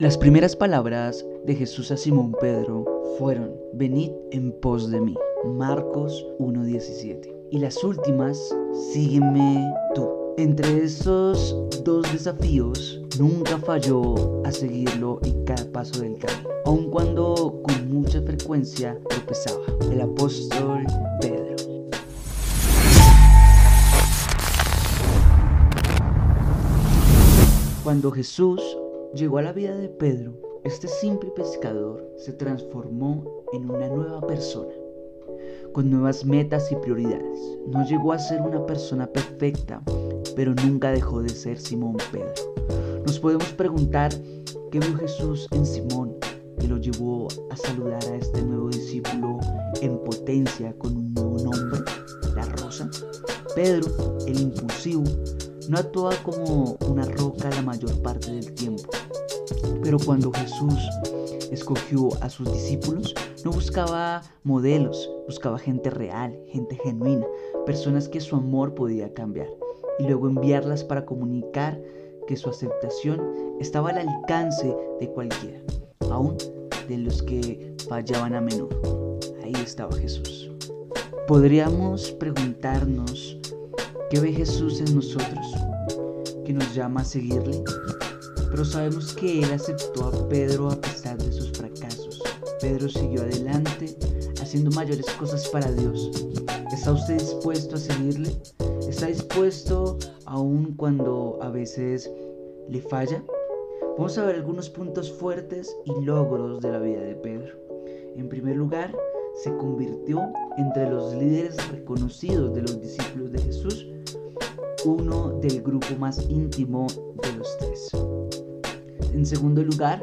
Las primeras palabras de Jesús a Simón Pedro fueron, venid en pos de mí. Marcos 1.17. Y las últimas, sígueme tú. Entre esos dos desafíos, nunca falló a seguirlo en cada paso del camino, aun cuando con mucha frecuencia tropezaba. El apóstol Pedro. Cuando Jesús llegó a la vida de Pedro, este simple pescador se transformó en una nueva persona, con nuevas metas y prioridades. No llegó a ser una persona perfecta, pero nunca dejó de ser Simón Pedro. Nos podemos preguntar qué vio Jesús en Simón que lo llevó a saludar a este nuevo discípulo en potencia con un nuevo nombre, la rosa. Pedro, el impulsivo, no actuaba como una roca la mayor parte del tiempo. Pero cuando Jesús escogió a sus discípulos, no buscaba modelos, buscaba gente real, gente genuina, personas que su amor podía cambiar y luego enviarlas para comunicar que su aceptación estaba al alcance de cualquiera, aún de los que fallaban a menudo. Ahí estaba Jesús. Podríamos preguntarnos ¿Qué ve Jesús en nosotros? Que nos llama a seguirle. Pero sabemos que Él aceptó a Pedro a pesar de sus fracasos. Pedro siguió adelante haciendo mayores cosas para Dios. ¿Está usted dispuesto a seguirle? ¿Está dispuesto aun cuando a veces le falla? Vamos a ver algunos puntos fuertes y logros de la vida de Pedro. En primer lugar, se convirtió entre los líderes reconocidos de los discípulos de Jesús uno del grupo más íntimo de los tres. En segundo lugar,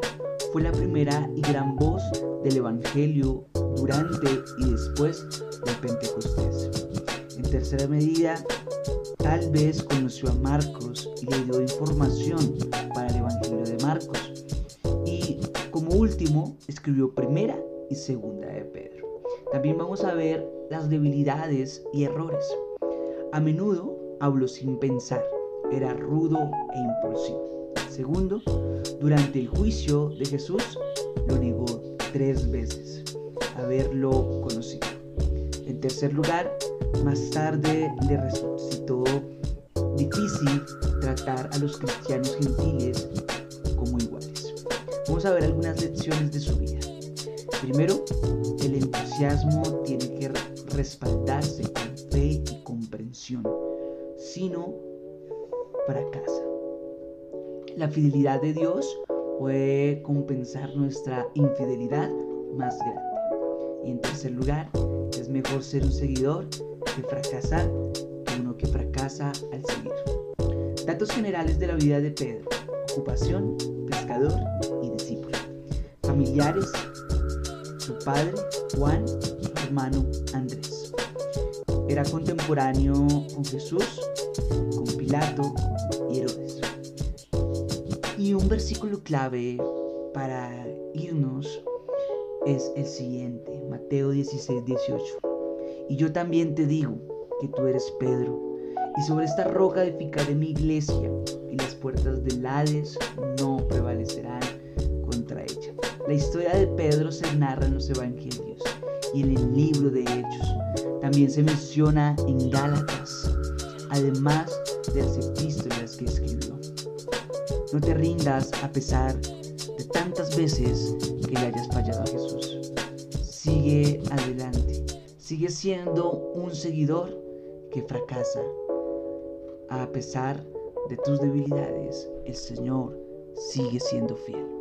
fue la primera y gran voz del Evangelio durante y después del Pentecostés. En tercera medida, tal vez conoció a Marcos y le dio información para el Evangelio de Marcos. Y como último, escribió primera y segunda de Pedro. También vamos a ver las debilidades y errores. A menudo habló sin pensar, era rudo e impulsivo. Segundo, durante el juicio de Jesús lo negó tres veces haberlo conocido. En tercer lugar, más tarde le resultó difícil tratar a los cristianos gentiles como iguales. Vamos a ver algunas lecciones de su vida. Primero, el entusiasmo tiene que respaldarse sino fracasa. La fidelidad de Dios puede compensar nuestra infidelidad más grande. Y en tercer lugar, es mejor ser un seguidor que fracasar que uno que fracasa al seguir. Datos generales de la vida de Pedro. Ocupación, pescador y discípulo. Familiares, su padre, Juan, su hermano Andrés. Era contemporáneo con Jesús, con Pilato y Herodes. Y un versículo clave para irnos es el siguiente, Mateo 16, 18. Y yo también te digo que tú eres Pedro, y sobre esta roca edificaré mi iglesia, y las puertas del Hades no prevalecerán contra ella. La historia de Pedro se narra en los evangelios y en el libro de Hechos también se menciona en Gálatas, además de las epístolas que escribió. No te rindas a pesar de tantas veces que le hayas fallado a Jesús. Sigue adelante. Sigue siendo un seguidor que fracasa. A pesar de tus debilidades, el Señor sigue siendo fiel.